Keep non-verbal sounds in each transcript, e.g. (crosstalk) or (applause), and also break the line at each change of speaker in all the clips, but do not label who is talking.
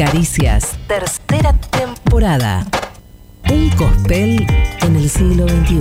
Caricias, tercera temporada. Un cospel en el siglo XXI.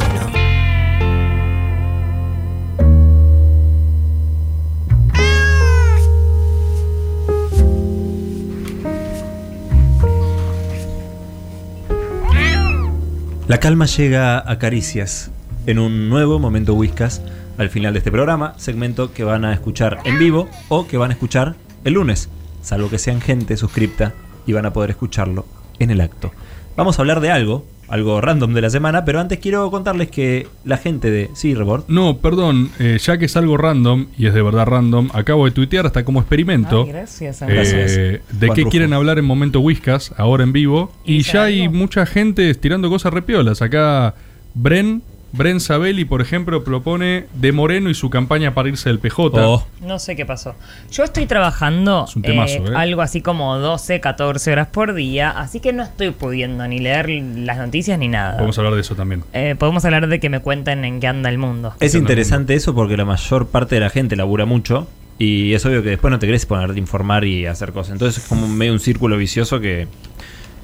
La calma llega a Caricias en un nuevo momento Whiskas al final de este programa, segmento que van a escuchar en vivo o que van a escuchar el lunes, salvo que sean gente suscripta y van a poder escucharlo en el acto. Vamos a hablar de algo, algo random de la semana, pero antes quiero contarles que la gente de... Sí, Rebord.
No, perdón, eh, ya que es algo random, y es de verdad random, acabo de tuitear hasta como experimento.
Ay, gracias,
eh,
Gracias.
de
Juan
qué
Rufo.
quieren hablar en Momento Whiskas, ahora en vivo. Y
¿Y
ya hay mucha gente tirando cosas repiolas. Acá Bren, Bren Sabelli, por ejemplo, propone de Moreno y su campaña para irse del PJ.
Oh,
No sé qué pasó. Yo estoy trabajando
Es un temazo,
eh,
¿eh?
algo así como 12, 14 horas por día, así que no estoy pudiendo ni leer las noticias ni nada.
Podemos hablar de eso también.
Eh, podemos hablar de que me cuenten en qué anda el mundo.
es interesante eso porque la mayor parte de la gente labura mucho y es obvio que después no te querés poner de informar y hacer cosas. Entonces es como medio un círculo vicioso que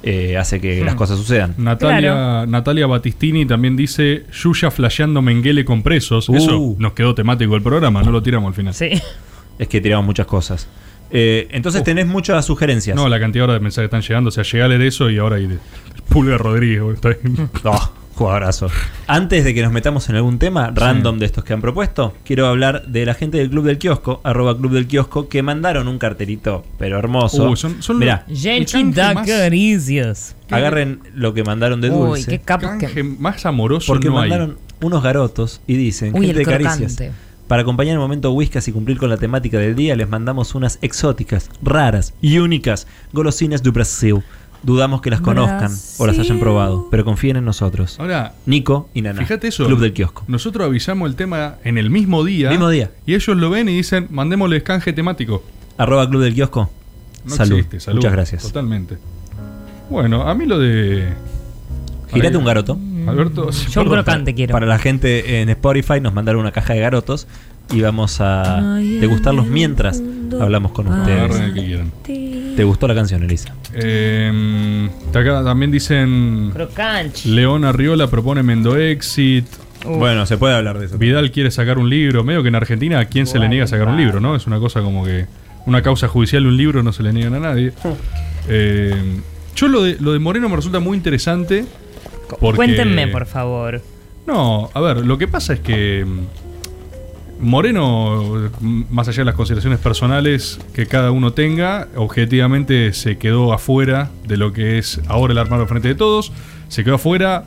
eh, hace que las cosas sucedan.
Natalia,
Claro.
Natalia Battistini también dice Yuya flasheando Menguele con presos.
Uh.
Eso nos quedó temático del programa, no lo tiramos al final.
Sí.
Es que tiramos muchas cosas. Eh, entonces
Uf.
tenés muchas sugerencias.
No, la cantidad ahora de mensajes que están llegando. O sea, llegué a leer eso y ahora hay de Pulga Rodríguez. está bien. (laughs)
Jugadorazo. Antes de que nos metamos en algún tema random de estos que han propuesto, quiero hablar de la gente del Club del Kiosco, arroba Club del Kiosco, que mandaron un cartelito, pero hermoso.
Uh, son- son
Mirá, agarren lo que mandaron de
Uy,
dulce.
qué capos
Canje
que.
más amoroso
porque
no hay.
mandaron unos garotos y dicen,
Uy,
gente
el
de caricias. Para acompañar el momento Whiskas y cumplir con la temática del día, les mandamos unas exóticas, raras y únicas golosinas de Brasil. Dudamos que las conozcan o las hayan probado, pero confíen en nosotros.
Ahora,
Nico y Nana.
fíjate eso.
Club del Kiosco.
Nosotros avisamos el tema en el mismo día.
Mismo día.
Y ellos lo ven y dicen, mandémosles canje temático.
Arroba Club del Kiosco.
No
salud.
existe, salud.
Muchas gracias.
Totalmente. Bueno, a mí lo de.
Girate un garoto.
Alberto,
Yo un crocante quiero.
Para la gente en Spotify nos mandaron una caja de garotos y vamos a degustarlos mientras hablamos con
Agarren
ustedes.
el que quieran.
¿Te gustó la canción, Elisa?
Eh, acá también dicen.
Crocante.
León Arriola propone Mendo Exit.
Uf.
Bueno, se puede hablar de eso.
Vidal quiere sacar un libro. Medio que en Argentina, ¿a quién se le niega a sacar un libro, no? Es una cosa como que. Una causa judicial de un libro no se le niegan a nadie. Eh, yo lo de, lo de Moreno me resulta muy interesante. Porque,
Cuéntenme, por favor.
No, a ver, lo que pasa es que mm, Moreno, mm, más allá de las consideraciones personales que cada uno tenga, objetivamente se quedó afuera de lo que es ahora el armado frente de todos, se quedó afuera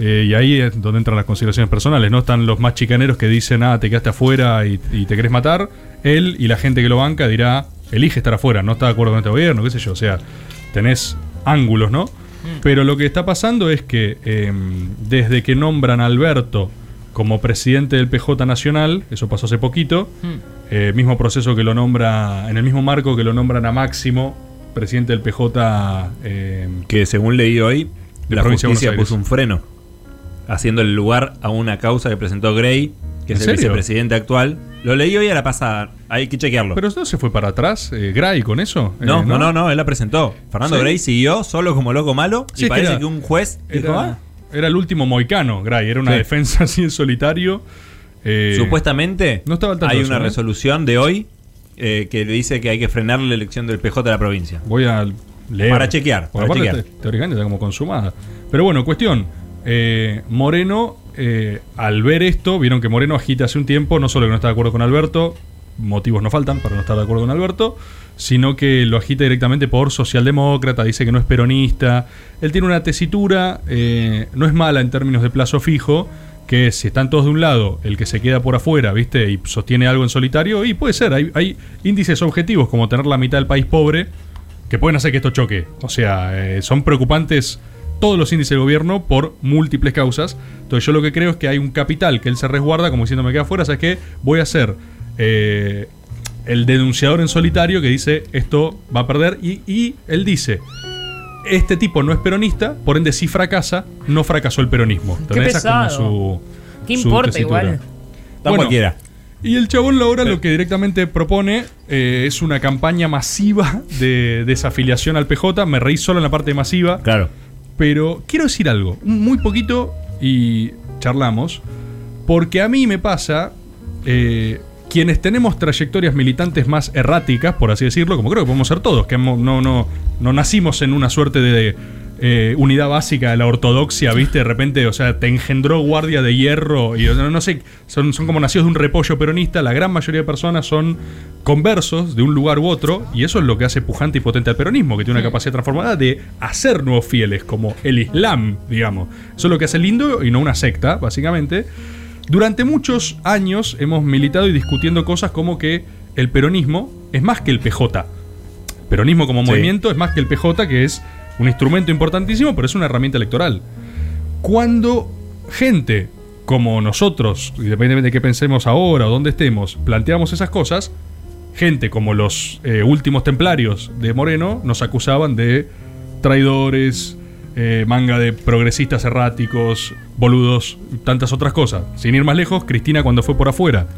eh, y ahí es donde entran las consideraciones personales, ¿no? Están los más chicaneros que dicen, ah, te quedaste afuera y, y te querés matar, él y la gente que lo banca dirá, elige estar afuera, no está de acuerdo con este gobierno, qué sé yo, o sea, tenés ángulos, ¿no? Pero lo que está pasando es que eh, desde que nombran a Alberto como presidente del PJ Nacional, eso pasó hace poquito, eh, mismo proceso que lo nombra, en el mismo marco que lo nombran a Máximo, presidente del PJ. eh,
Que según leí hoy, la justicia puso un freno, haciendo el lugar a una causa que presentó Gray, que
¿En
es el
serio?
vicepresidente actual. Lo leí hoy a la pasada, hay que chequearlo.
pero no se fue para atrás, eh, Gray, con eso. Eh,
no, no, no, no, él la presentó. Fernando
¿Sí?
Gray siguió solo como loco malo
Sí,
y
que
parece
era-
que un juez dijo,
Era,
"Ah,
era el último moicano, Gray, era una
Sí.
defensa (laughs) así en solitario. eh,
Supuestamente
no estaba
hay una
¿eh?
resolución de hoy eh, que dice que hay que frenar la elección del PJ de la provincia.
Voy a leer.
Para chequear, para
aparte,
chequear.
te- teóricamente está como consumada. Pero bueno, cuestión. eh, Moreno, al ver esto, vieron que Moreno agita hace un tiempo, no solo que no está de acuerdo con Alberto, motivos no faltan para no estar de acuerdo con Alberto, sino que lo agita directamente por socialdemócrata, dice que no es peronista. Él tiene una tesitura, eh, no es mala en términos de plazo fijo, que si están todos de un lado, el que se queda por afuera, ¿viste? Y sostiene algo en solitario, y puede ser, hay, índices objetivos como tener la mitad del país pobre, que pueden hacer que esto choque. O sea, eh, son preocupantes todos los índices del gobierno por múltiples causas. Entonces yo lo que creo es que hay un capital que él se resguarda como diciendo me queda afuera, ¿sabes qué? Voy a ser eh, el denunciador en solitario que dice esto va a perder y, y él dice... Este tipo no es peronista, por ende si fracasa, no fracasó el peronismo.
Qué
Entonces, esa es como
pesado.
su-
¿Qué
su
importa
tesitura.
igual?
Da
Bueno,
cualquiera.
Y el chabón ahora lo que directamente propone eh, es una campaña masiva de desafiliación al PJ. Me reí solo en la parte masiva.
Claro.
Pero quiero decir algo, muy poquito y charlamos, porque a mí me pasa, eh, quienes tenemos trayectorias militantes más erráticas, por así decirlo, como creo que podemos ser todos, que no, no, no nacimos en una suerte de eh, unidad básica de la ortodoxia, ¿viste? De repente, o sea, te engendró guardia de hierro y o sea, no sé, son, son como nacidos de un repollo peronista, la gran mayoría de personas son conversos de un lugar u otro, y eso es lo que hace pujante y potente al peronismo, que tiene una capacidad transformada de hacer nuevos fieles, como el Islam, digamos. Eso es lo que hace lindo y no una secta, básicamente. Durante muchos años hemos militado y discutiendo cosas como que el peronismo es más que el PJ. Peronismo como
Sí.
movimiento es más que el PJ, que es un instrumento importantísimo, pero es una herramienta electoral. Cuando gente como nosotros, independientemente de qué pensemos ahora o dónde estemos, planteamos esas cosas, gente como los eh, últimos templarios de Moreno nos acusaban de traidores, eh, manga de progresistas erráticos, boludos, tantas otras cosas. Sin ir más lejos, Cristina cuando fue por afuera,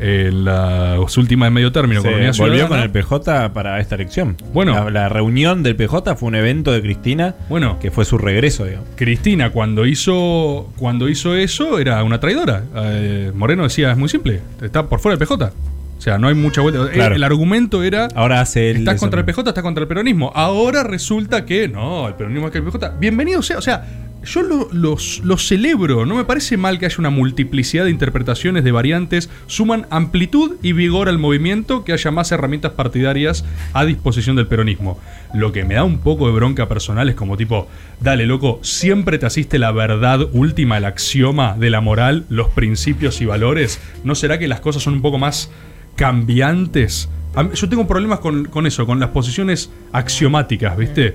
en las últimas de medio término,
Se volvió
Ciudadana,
con el PJ para esta elección.
Bueno.
la, la reunión del PJ fue un evento de Cristina
Bueno.
que fue su regreso, digamos.
Cristina cuando hizo cuando hizo eso era una traidora. Eh, Moreno decía, es muy simple, está por fuera del PJ. O sea, no hay mucha vuelta.
Claro.
El, argumento era,
Ahora hace él
estás contra el. PJ, estás contra el peronismo. Ahora resulta que no, el peronismo es que el PJ. Bienvenido sea, o sea, yo lo, los- lo celebro, no me parece mal que haya una multiplicidad de interpretaciones, de variantes, suman amplitud y vigor al movimiento, que haya más herramientas partidarias a disposición del peronismo. Lo que me da un poco de bronca personal es como tipo, dale loco, siempre te asiste la verdad última, el axioma de la moral, los principios y valores. ¿No será que las cosas son un poco más cambiantes? Yo tengo problemas con, con eso, con las posiciones axiomáticas, ¿viste?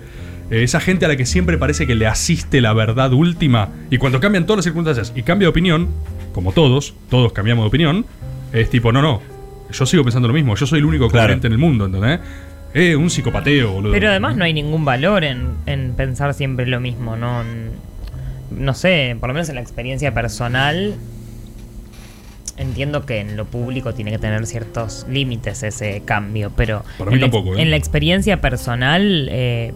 Eh, esa gente a la que siempre parece que le asiste la verdad última y cuando cambian todas las circunstancias y cambia de opinión, como todos, todos cambiamos de opinión, es tipo, no, no, yo sigo pensando lo mismo, yo soy el único
Claro.
coherente en el mundo, ¿entendés? Eh, un psicopateo, boludo.
Pero además no hay ningún valor en, en pensar siempre lo mismo, ¿no? No sé, por lo menos en la experiencia personal, entiendo que en lo público tiene que tener ciertos límites ese cambio, pero
Para mí
en, la,
tampoco, ¿eh?
en la experiencia personal, eh,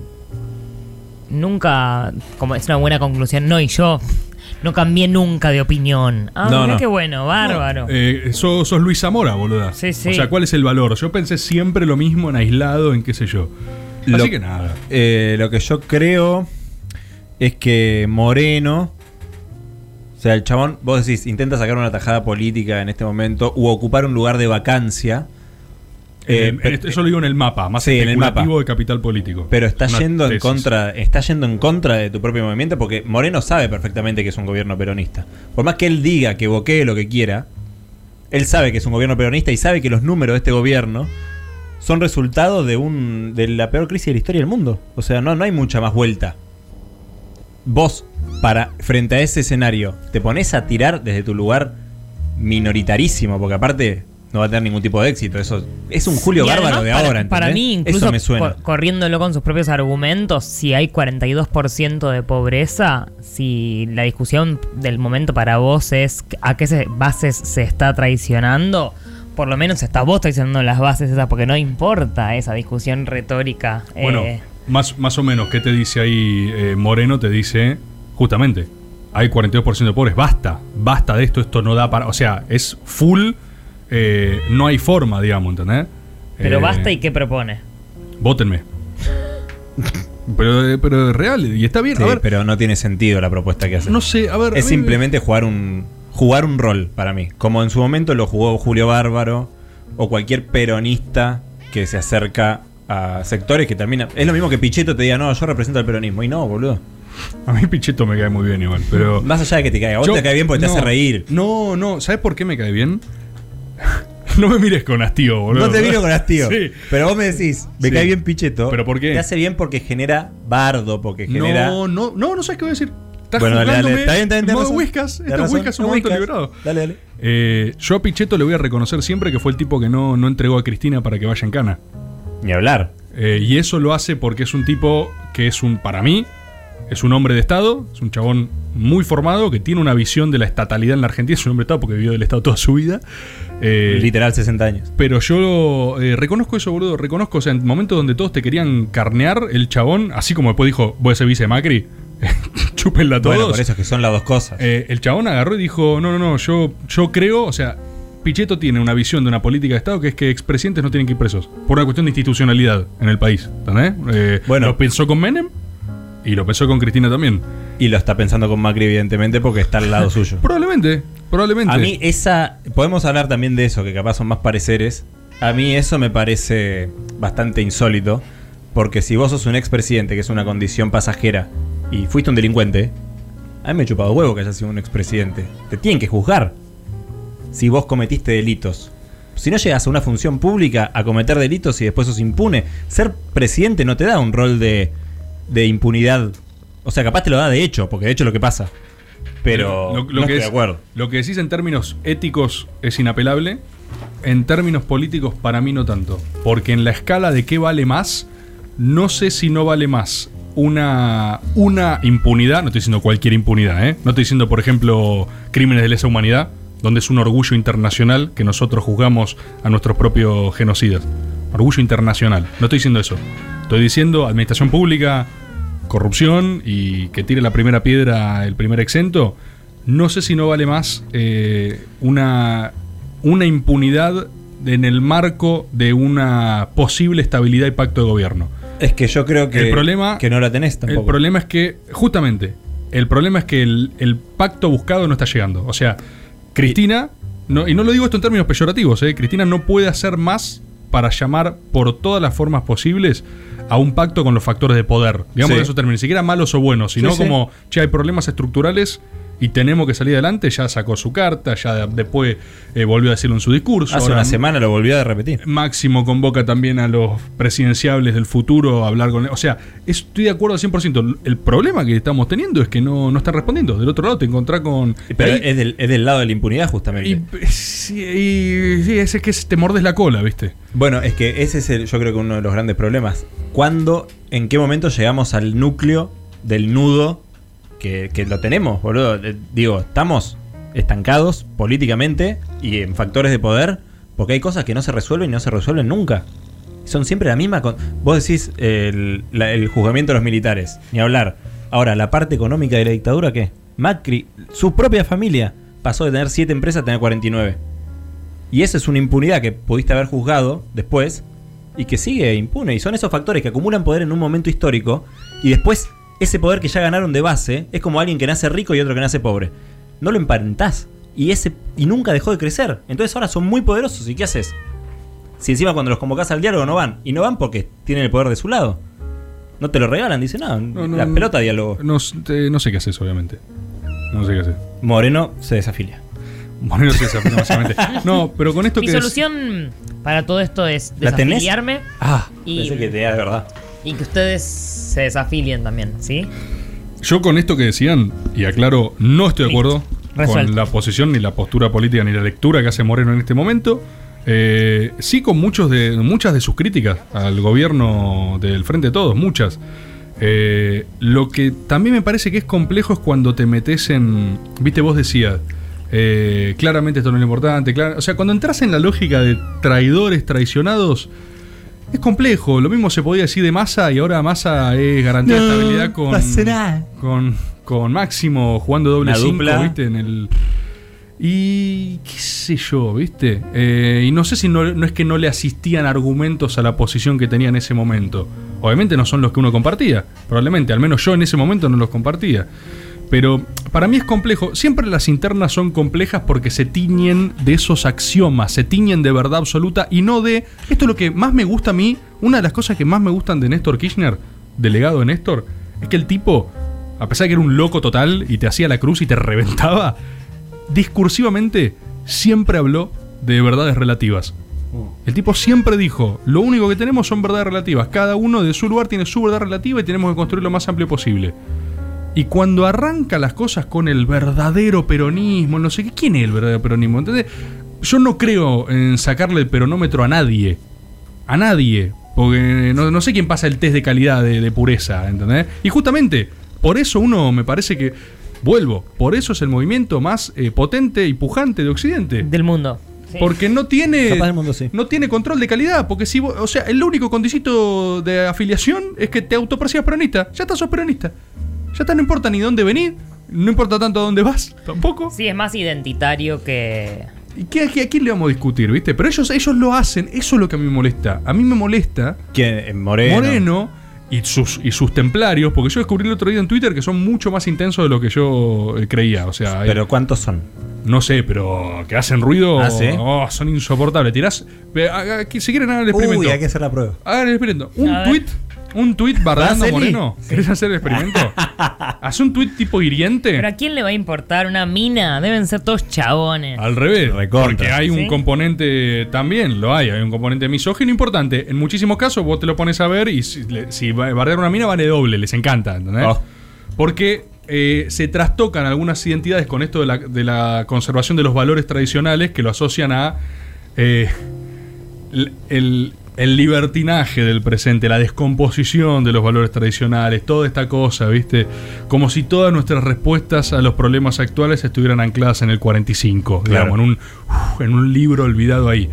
nunca, como es una buena conclusión, no, y yo no cambié nunca de opinión. Ah,
No, no.
qué bueno, bárbaro.
Eh, sos, sos Luis Zamora, boluda.
Sí, sí.
O sea, ¿cuál es el valor? Yo pensé siempre lo mismo en aislado, en qué sé yo. Así que nada.
Eh, lo que yo creo es que Moreno. O sea, el chabón, vos decís, intenta sacar una tajada política en este momento u ocupar un lugar de vacancia.
Eh,
Eh,
eso lo digo en el mapa, más
Sí, en el mapa.
de capital político.
Pero está
Una
yendo en contra, está yendo en contra de tu propio movimiento porque Moreno sabe perfectamente que es un gobierno peronista. Por más que él diga que boquee lo que quiera, él sabe que es un gobierno peronista y sabe que los números de este gobierno son resultado de un de la peor crisis de la historia del mundo. O sea, no, no hay mucha más vuelta. Vos, para, frente a ese escenario, te pones a tirar desde tu lugar minoritarísimo, porque aparte no va a tener ningún tipo de éxito. Eso es un Julio Bárbaro de
para,
ahora.
Para mí, incluso
Eso me suena.
cor- corriéndolo con sus propios argumentos, si hay 42% de pobreza, si la discusión del momento para vos es a qué se- bases se está traicionando, por lo menos estás vos traicionando las bases esas, porque no importa esa discusión retórica.
Bueno,
eh,
más, más o menos, ¿qué te dice ahí eh, Moreno? Te dice, justamente, hay 42% de pobres, basta, basta de esto, esto no da para... O sea, es full, eh, no hay forma, digamos, ¿entendés?
pero
Eh,
basta y qué propone.
Vótenme. (laughs) pero, pero es real, y está bien.
Sí,
a ver,
pero no tiene sentido la propuesta que hace.
no sé, a ver... a
es
mí-
simplemente jugar un jugar un rol para mí, como en su momento lo jugó Julio Bárbaro o cualquier peronista que se acerca a sectores que termina. Es lo mismo que Pichetto te diga, "No, yo represento al peronismo." Y no, boludo.
A mí Pichetto me cae muy bien igual, pero...
Más allá de que te caiga, a vos
Yo-
te cae bien porque te hace reír.
No, no, ¿sabes por qué me cae bien? (laughs) no me mires con hastío, boludo.
No te miro con hastío.
Sí.
Pero vos me decís, me
Sí.
cae bien Pichetto.
¿Pero por qué?
Te hace bien porque genera bardo, porque genera.
No, no, no, no sabes qué voy a decir. Estás
Bueno, dale, dale. Está bien, está bien,
modo. Whiskas. Esto es Whiskas, un momento liberado.
Dale, dale.
Eh, yo a Pichetto le voy a reconocer siempre que fue el tipo que no, no entregó a Cristina para que vaya en cana.
Ni hablar.
Eh, y eso lo hace porque es un tipo que es un, para mí, es un hombre de Estado, es un chabón muy formado que tiene una visión de la estatalidad en la Argentina. Es un hombre de Estado porque vivió del Estado toda su vida. Eh,
Literal 60 años.
pero yo eh, reconozco eso, boludo. Reconozco, o sea, en momentos donde todos te querían carnear, el chabón, así como después dijo, voy a ser vice de Macri, (laughs) chúpenla todos.
Bueno, por eso es que son las dos cosas.
Eh, el chabón agarró y dijo, no, no, no, yo, yo creo, o sea, Pichetto tiene una visión de una política de Estado que es que expresidentes no tienen que ir presos. Por una cuestión de institucionalidad en el país. ¿Entendés? Eh,
Bueno.
Lo pensó con Menem y lo pensó con Cristina también.
y lo está pensando con Macri, evidentemente, porque está al lado (laughs) suyo.
Probablemente, probablemente.
A mí esa... Podemos hablar también de eso, que capaz son más pareceres. A mí eso me parece bastante insólito. Porque si vos sos un expresidente, que es una condición pasajera, y fuiste un delincuente, a mí me he chupado huevo que hayas sido un expresidente. Te tienen que juzgar. Si vos cometiste delitos. Si no llegas a una función pública a cometer delitos y después sos impune, ser presidente no te da un rol de, de impunidad. O sea, capaz te lo da de hecho, porque de hecho es lo que pasa. Pero
Lo- lo
no
que
estoy
es-
de acuerdo.
Lo que decís en términos éticos es inapelable. En términos políticos, para mí no tanto. Porque en la escala de qué vale más, no sé si no vale más una, una impunidad. No estoy diciendo cualquier impunidad, ¿eh? No estoy diciendo, por ejemplo, crímenes de lesa humanidad, donde es un orgullo internacional que nosotros juzgamos a nuestros propios genocidas. Orgullo internacional. No estoy diciendo eso. Estoy diciendo administración pública, corrupción y que tire la primera piedra el primer exento, no sé si no vale más eh, una, una impunidad en el marco de una posible estabilidad y pacto de gobierno.
Es que yo creo que,
El problema-
que no la tenés tampoco.
El problema es que, justamente, el problema es que el, el pacto buscado no está llegando. O sea, Cristina, no, y no lo digo esto en términos peyorativos, eh, Cristina no puede hacer más para llamar por todas las formas posibles a un pacto con los factores de poder. Digamos
Sí.
en esos términos, ni siquiera malos o buenos, sino
Sí, sí.
como, che, hay problemas estructurales y tenemos que salir adelante. Ya sacó su carta, ya de- después eh, volvió a decirlo en su discurso.
Hace
ahora
una semana lo volvió a repetir.
Máximo convoca también a los presidenciables del futuro a hablar con O sea, estoy de acuerdo al 100%. El problema que estamos teniendo es que no, no están respondiendo. Del otro lado te encontrás con...
Pero
ahí-
es, del, es del lado de la impunidad, justamente.
y, sí, y- sí, ese que es- te mordes la cola, ¿viste?
Bueno, es que ese es el, yo creo que uno de los grandes problemas. ¿Cuándo, en qué momento llegamos al núcleo del nudo que, lo tenemos, boludo? Eh, Digo, estamos estancados políticamente y en factores de poder porque hay cosas que no se resuelven y no se resuelven nunca. Son siempre la misma. con- Vos decís el, el juzgamiento de los militares, ni hablar. Ahora, la parte económica de la dictadura, ¿qué? Macri, su propia familia, pasó de tener 7 empresas a tener 49. Y esa es una impunidad que pudiste haber juzgado después y que sigue impune. Y son esos factores que acumulan poder en un momento histórico y después ese poder que ya ganaron de base es como alguien que nace rico y otro que nace pobre. No lo emparentás. Y, ese, y nunca dejó de crecer. Entonces ahora son muy poderosos. ¿Y qué haces? Si encima cuando los convocás al diálogo no van. Y no van porque tienen el poder de su lado. No te lo regalan, dice no,
No, no,
la
no.
pelota diálogo.
No, te- no sé qué haces, obviamente. No sé qué haces.
Moreno se desafilia.
Bueno, no sé exactamente, básicamente. (laughs) No, pero con esto
Mi
que es-
solución para todo esto es
¿La tenés?
desafiliarme
Ah,
Y-
pensé que te da de verdad.
Y que ustedes se desafilien también, ¿sí?
Yo con esto que decían, y aclaro, no estoy de acuerdo
Resuelto.
con la posición, ni la postura política, ni la lectura que hace Moreno en este momento. Eh, sí con muchos de, muchas de sus críticas al gobierno del Frente de Todos, muchas. Eh, lo que también me parece que es complejo es cuando te metes en... Viste, vos decías, eh, claramente esto no es lo importante. clar- o sea, cuando entras en la lógica de traidores, traicionados, es complejo. Lo mismo se podía decir de Massa y ahora Massa es garantía de estabilidad con, con, con Máximo jugando doble
Una
5,
dupla.
¿viste? En el. Y qué sé yo, ¿viste? Eh, y no sé si no, no es que no le asistían argumentos a la posición que tenía en ese momento. Obviamente no son los que uno compartía, probablemente, al menos yo en ese momento no los compartía. Pero para mí es complejo. Siempre las internas son complejas porque se tiñen de esos axiomas, se tiñen de verdad absoluta y no de... Esto es lo que más me gusta a mí, una de las cosas que más me gustan de Néstor Kirchner, delegado de Néstor, es que el tipo, a pesar de que era un loco total y te hacía la cruz y te (laughs) reventaba, discursivamente siempre habló de verdades relativas. El tipo siempre dijo, lo único que tenemos son verdades relativas, cada uno de su lugar tiene su verdad relativa y tenemos que construir lo más amplio posible. Y cuando arranca las cosas con el verdadero peronismo, no sé qué, ¿quién es el verdadero peronismo? ¿Entendés? Yo no creo en sacarle el peronómetro a nadie. A nadie. Porque no, no sé quién pasa el test de calidad de, de pureza, ¿entendés? Y justamente, por eso uno me parece que, vuelvo, por eso es el movimiento más eh, potente y pujante de Occidente.
Del mundo. Sí.
Porque no tiene,
Capaz del mundo, sí.
no tiene control de calidad. Porque si vos- o sea, el único condicito de afiliación es que te autopercibas peronista. Ya estás sos peronista. Ya está, no importa ni dónde venir, no importa tanto a dónde vas, tampoco.
Sí, es más identitario que.
¿Y qué, qué- a quién le vamos a discutir, viste? Pero ellos, ellos lo hacen, eso es lo que a mí me molesta. A mí me molesta
¿Quién? Eh, Moreno.
Moreno y sus, y sus templarios, porque yo descubrí el otro día en Twitter que son mucho más intensos de lo que yo eh, creía. O sea,
Pero ¿cuántos son?
no sé, pero que hacen ruido,
Ah, ¿sí?
oh, son insoportables. Tirás, que- si quieren hagan el experimento.
Uy, hay que hacer la prueba.
Hagan el experimento. Un tweet, un tweet bardeando. Moreno. ¿Querés hacer el experimento? (laughs) Haz un tweet tipo hiriente.
¿Pero a quién le va a importar una mina? Deben ser todos chabones.
Al revés,
Recontra.
porque hay un
¿Sí?
componente también, lo hay, hay un componente misógino importante. En muchísimos casos vos te lo pones a ver y si, le- si va- bardear una mina vale doble, les encanta, ¿entendés?
Oh.
Porque eh, se trastocan algunas identidades con esto de la, de la conservación de los valores tradicionales que lo asocian a eh, el, el- el libertinaje del presente, la descomposición de los valores tradicionales, toda esta cosa, ¿viste? Como si todas nuestras respuestas a los problemas actuales estuvieran ancladas en el 45,
Claro.
digamos, en un, uf, en un libro olvidado ahí.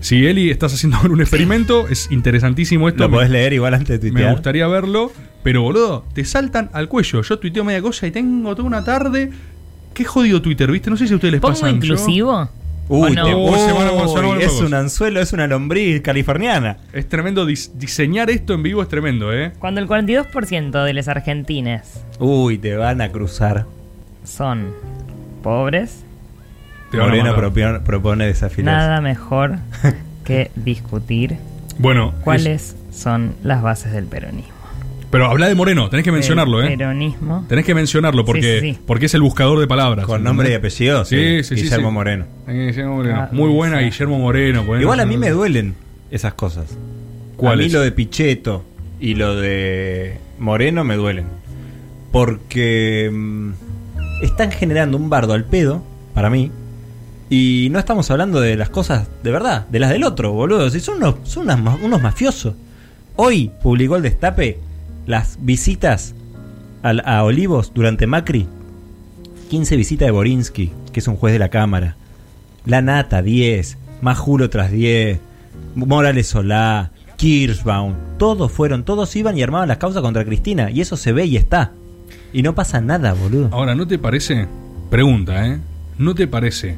Si Eli estás haciendo (laughs) un experimento, es interesantísimo esto.
Lo
me-
podés leer igual antes de
me
tuitear.
gustaría verlo, pero boludo, te saltan al cuello. Yo tuiteo media cosa y tengo toda una tarde. Qué jodido Twitter, ¿viste? No sé si a ustedes les
¿Pongo
pasa.
inclusivo?
Uy,
¿O no?
te-
Uy, se van a-
uy,
se van a volver
es un anzuelo, es una lombriz californiana.
Es tremendo dis- diseñar esto en vivo es tremendo, ¿eh?
Cuando el 42% de los argentines
Uy, te van a cruzar.
son pobres,
Te van a
Moreno
matar.
propone, propone desafiliarse.
nada mejor (laughs) que discutir
Bueno, es-
cuáles son las bases del peronismo.
Pero habla de Moreno, tenés que mencionarlo, ¿eh?
peronismo.
Tenés que mencionarlo porque,
Sí, sí, sí.
porque es el buscador de palabras.
Con nombre y apellido.
Sí, sí, sí,
Guillermo
sí.
Moreno.
Eh, Guillermo Moreno.
Ah,
Muy buena,
sí.
Guillermo Moreno.
Igual a mí me duelen esas cosas.
¿Cuáles?
A mí lo de Pichetto y lo de Moreno me duelen. Porque mm, están generando un bardo al pedo, para mí. Y no estamos hablando de las cosas de verdad, de las del otro, boludo. Si son unos, son unas unos mafiosos. Hoy publicó el Destape las visitas al- a Olivos durante Macri. 15 visitas de Borinsky, que es un juez de la Cámara. La Nata, 10. Majulo tras 10. Morales Solá. Kirschbaum. Todos fueron, todos iban y armaban las causas contra Cristina. Y eso se ve y está. Y no pasa nada, boludo.
Ahora, ¿no te parece? Pregunta, ¿eh? ¿No te parece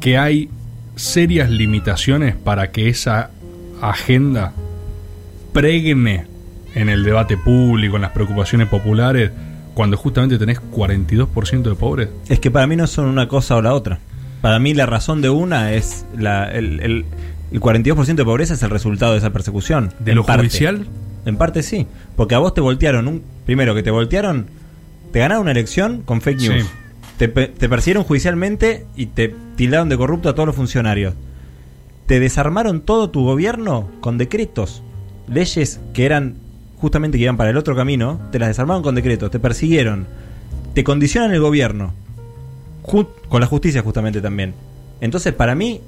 que hay serias limitaciones para que esa agenda pregne en el debate público, en las preocupaciones populares, cuando justamente tenés 42% de pobres?
Es que para mí no son una cosa o la otra. Para mí la razón de una es la, el, el, el 42% de pobreza es el resultado de esa persecución.
¿De
En
lo
parte.
judicial?
En parte sí. Porque a vos te voltearon un... Primero que te voltearon... Te ganaron una elección con fake news.
Sí.
Te, te persiguieron judicialmente y te tildaron de corrupto a todos los funcionarios. Te desarmaron todo tu gobierno con decretos. Leyes que eran justamente que iban para el otro camino, te las desarmaron con decretos, te persiguieron, te condicionan el gobierno. Con la justicia justamente también. Entonces para mí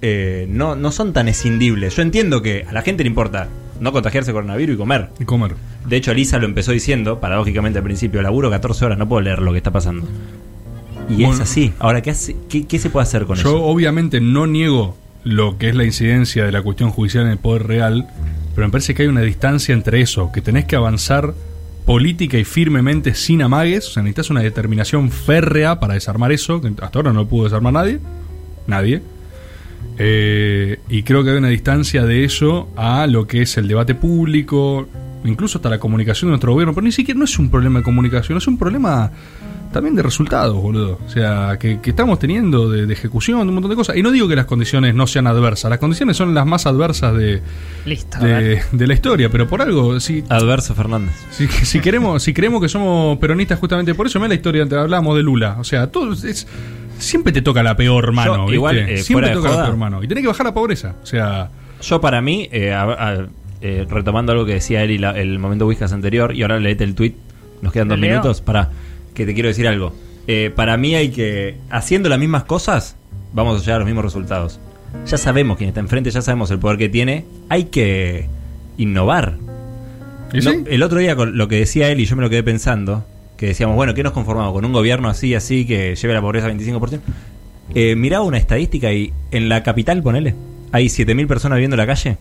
eh, no, no son tan escindibles. Yo entiendo que a la gente le importa no contagiarse coronavirus y comer.
Y comer.
De hecho, Lisa lo empezó diciendo, paradójicamente al principio, laburo 14 horas, no puedo leer lo que está pasando. Y es así. Ahora, ¿qué, hace- qué, qué se puede hacer con
Yo
eso?
obviamente no niego lo que es la incidencia de la cuestión judicial en el poder real, pero me parece que hay una distancia entre eso, que tenés que avanzar política y firmemente sin amagues, o sea, necesitas una determinación férrea para desarmar eso, que hasta ahora no pudo desarmar nadie, nadie. Eh, y creo que hay una distancia de eso a lo que es el debate público, incluso hasta la comunicación de nuestro gobierno, pero ni siquiera no es un problema de comunicación, es un problema también de resultados, boludo. O sea, que, que estamos teniendo de, de ejecución, de un montón de cosas. Y no digo que las condiciones no sean adversas, las condiciones son las más adversas de,
Listo.
de, de la historia, pero por algo, si,
Adverso Fernández.
si, si queremos, si creemos que somos peronistas justamente por eso, mira la historia, hablamos de Lula. O sea, todo es, siempre te toca la peor mano,
Yo,
¿viste?
igual, eh,
siempre te toca la
joda.
peor mano. Y tenés que bajar la pobreza. O sea,
Yo para mí, eh, a- a- eh, retomando algo que decía Eli la- el momento Whiskas anterior, y ahora leete el tweet, nos quedan
¿Lo
dos
leo?
minutos, para que te quiero decir algo. Eh, para mí hay que, haciendo las mismas cosas, vamos a llegar a los mismos resultados. Ya sabemos quién está enfrente, ya sabemos el poder que tiene, hay que innovar.
¿Y
No,
sí?
el otro día con lo que decía él y yo me lo quedé pensando, que decíamos, bueno, ¿qué nos conformamos? ¿Con un gobierno así, así, que lleve la pobreza al 25%? Eh, miraba una estadística y en la capital, ponele, hay 7.000 personas viviendo en la calle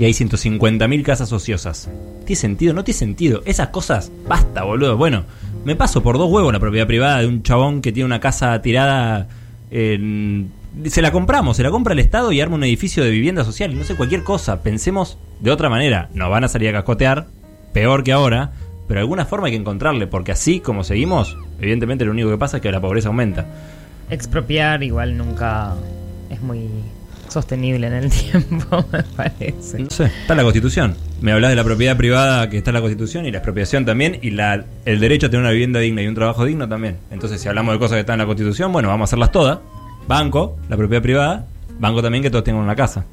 y hay 150.000 casas ociosas. ¿Tiene sentido? No tiene sentido. Esas cosas, basta, boludo. Bueno, me paso por dos huevos la propiedad privada de un chabón que tiene una casa tirada en... Se la compramos, se la compra el Estado y arma un edificio de vivienda social. No sé, cualquier cosa. Pensemos de otra manera. Nos van a salir a cascotear, peor que ahora, pero de alguna forma hay que encontrarle, porque así como seguimos, evidentemente lo único que pasa es que la pobreza aumenta.
Expropiar igual nunca es muy sostenible en el (laughs) tiempo, me parece.
No sé, está en la Constitución. Me hablas de la propiedad privada que está en la Constitución y la expropiación también y la, el derecho a tener una vivienda digna y un trabajo digno también. Entonces, si hablamos de cosas que están en la Constitución, bueno, vamos a hacerlas todas. Banco, la propiedad privada. Banco también que todos tengan una casa.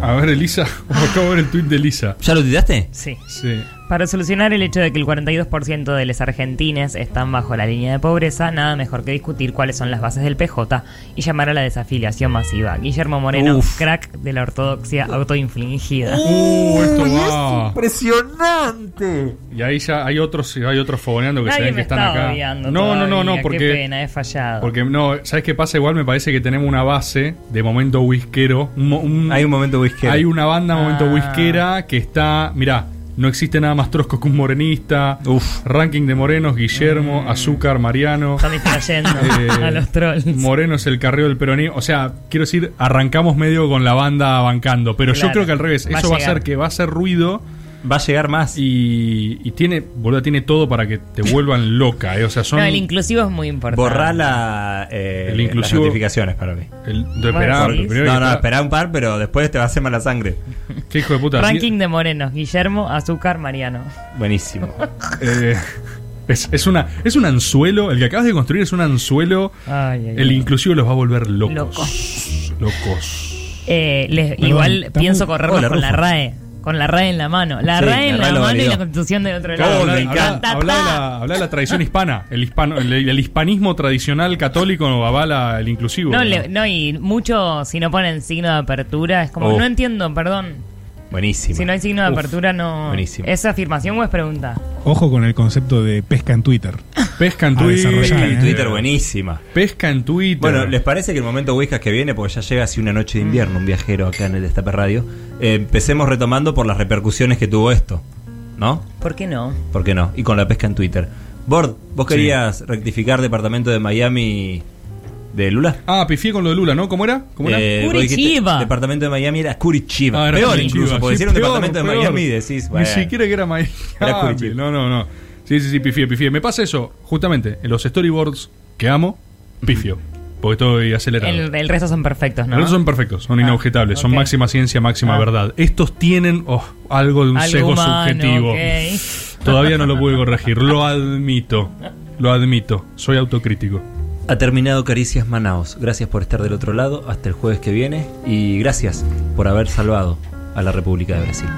A ver, Elisa. (laughs) Acabo de ver el tweet de Elisa.
¿Ya lo tiraste?
Sí.
Sí.
Para solucionar el hecho de que el 42% de los argentines están bajo la línea de pobreza, nada mejor que discutir cuáles son las bases del PJ y llamar a la desafiliación masiva. Guillermo Moreno,
Uf.
crack de la ortodoxia autoinfligida.
Uh, esto va.
Impresionante.
Y ahí ya hay otros, hay otros fogoneando que se
Nadie
ven
me
que están
está
acá. No, no, no, no, porque.
Qué pena, he fallado.
Porque no, ¿sabes qué pasa? Igual me parece que tenemos una base de momento whiskero. un
Hay un momento whisky.
hay una banda momento
Ah.
whiskera que está. Mirá, no existe nada más trosco que un morenista.
Uf.
Ranking de morenos: Guillermo,
Mm.
Azúcar, Mariano.
Están distrayendo (laughs)
Eh,
a los trolls.
Moreno es el carreo del peronismo. O sea, quiero decir, arrancamos medio con la banda bancando. Pero yo creo que al revés.
Va a
Eso va a hacer que va a hacer ruido.
Va a llegar más.
Y, y tiene, boludo, tiene todo para que te vuelvan (laughs) loca. eh. O sea, son.
No, el inclusivo es muy importante.
Borrar la, eh,
El inclusivo-
las notificaciones para mí.
el- de esperar,
sí.
No, no,
esperar.
espera un par, pero después te va a hacer mala sangre. (laughs)
Qué hijo de puta.
Ranking de morenos. Guillermo, Azúcar, Mariano.
Buenísimo. (laughs)
Eh, es, es una, es un anzuelo. El que acabas de construir es un anzuelo.
Ay, ay,
El
ay.
inclusivo los va a volver locos.
Locos.
Locos.
Eh, les-
Perdón,
igual pienso correrlos con la. RAE. Con la RAE en la mano. La
Sí,
RAE en
la
mano y la constitución del otro lado.
habla,
me
habla- de la, habla de la tradición hispana. El, hispano, el, el hispanismo tradicional católico avala el inclusivo.
No, le- no, y mucho si no ponen signo de apertura es como,
Oh.
no entiendo, perdón.
Buenísimo.
Si no hay signo de
Uf,
apertura, no.
buenísimo.
¿Es afirmación o es pregunta?
Ojo con el concepto de pesca en Twitter.
Pesca en Twitter.
Pesca en
eh.
Twitter, buenísima.
Pesca en Twitter.
Bueno, ¿les parece que el momento Whiskas que viene, porque ya llega así una noche de invierno, un viajero acá en el Destape Radio, eh, empecemos retomando por las repercusiones que tuvo esto? ¿No?
¿Por qué no?
¿Por qué no? Y con la pesca en Twitter. Bord, ¿vos
Sí.
querías rectificar departamento de Miami de Lula?
Ah, pifié con lo de Lula, ¿no? ¿Cómo era? ¿Cómo era?
Eh,
Curitiba.
Departamento de Miami era Curitiba.
Ah, era
peor
Curitiba,
incluso, porque
peor,
departamento de
peor.
Miami decís, bueno,
Ni siquiera que era Miami.
Era Curitiba.
no, no, no. Sí, sí, sí, pifié, pifié. Me pasa eso, justamente, en los storyboards que amo, pifio. Porque estoy acelerado.
El, el resto son perfectos, ¿no?
Los otros son perfectos, son
Ah,
inobjetables, son máxima ciencia, máxima
Ah.
verdad. Estos tienen oh, algo de un
Algo
sesgo
humano,
subjetivo. Todavía no lo pude corregir, lo admito. Lo admito, soy autocrítico.
Ha terminado Caricias Manaos. Gracias por estar del otro lado hasta el jueves que viene y gracias por haber salvado a la República de Brasil.